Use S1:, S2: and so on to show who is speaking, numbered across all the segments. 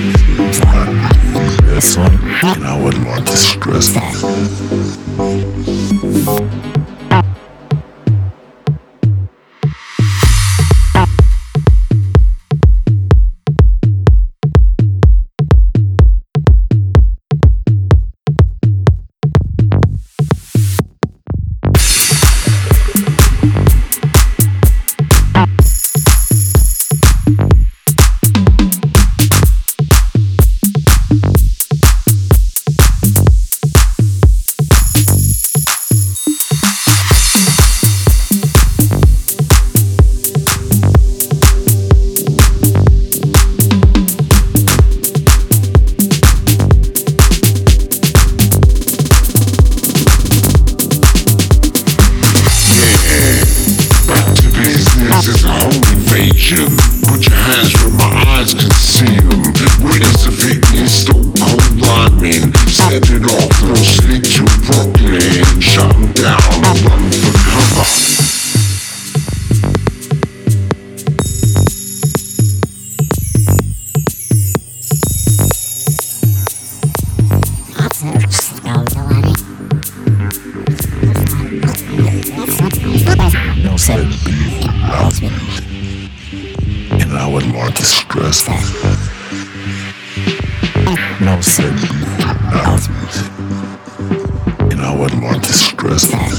S1: That's
S2: one, and I would like to stress that.
S3: Jim, put your hands where my eyes can see them. Winners of fitness, don't cold linemen. Set it off, no sleep to Brooklyn. Shut them down, run for cover.
S1: Seven. Seven. Seven.
S2: And I would like to stress stressful.
S1: No sympathy.
S2: And I would like to stress stressful.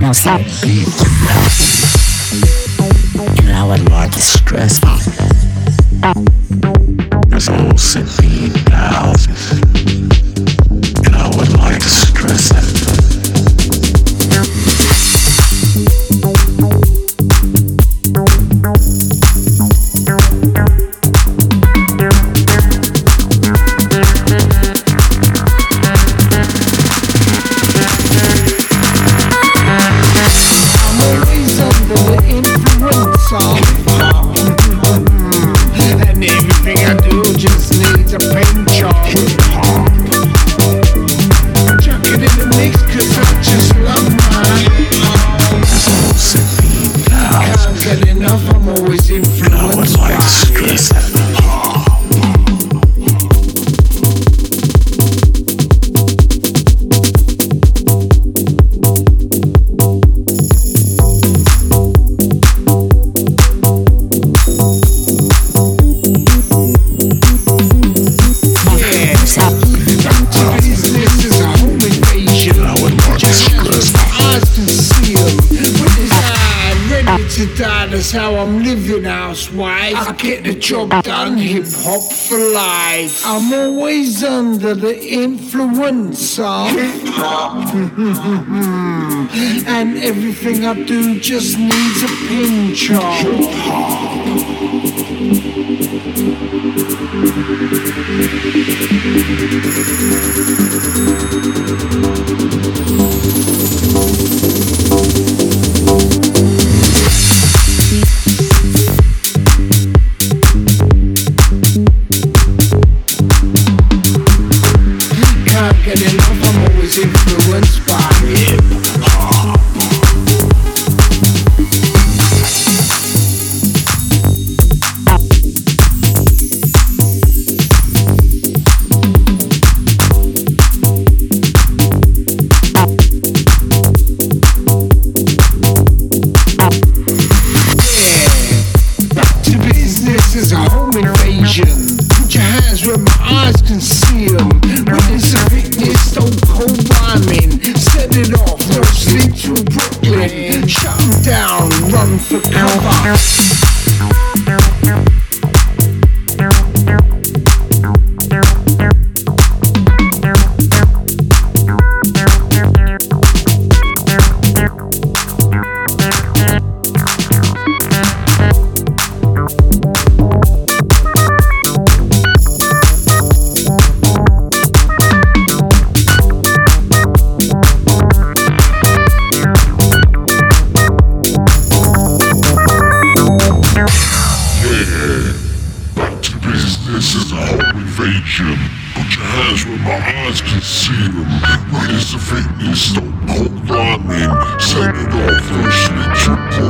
S1: No sleep, nothing. An hour long is stressful. There's no
S2: And
S1: I would like to stress that.
S4: How I'm living, housewife. I get the job done, hip hop for life. I'm always under the influence of hip hop. and everything I do just needs a pinch of hip hop. This is a home invasion. Put your hands where my eyes can see them. It's a. Set it off, no sleep to Brooklyn. Shut down, run for cover.
S2: Jim. Put your hands where my eyes can see them. Right as the faintness, hold cold rhyming. Send it off, first, me to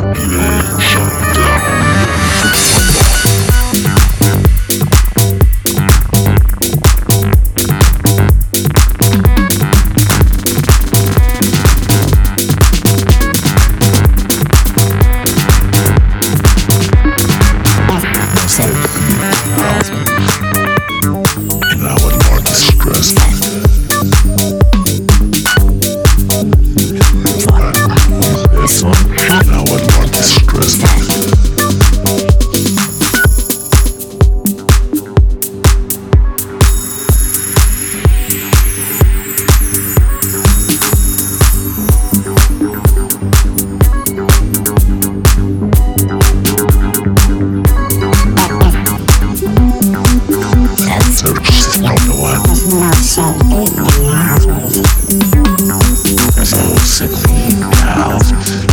S1: Simply out.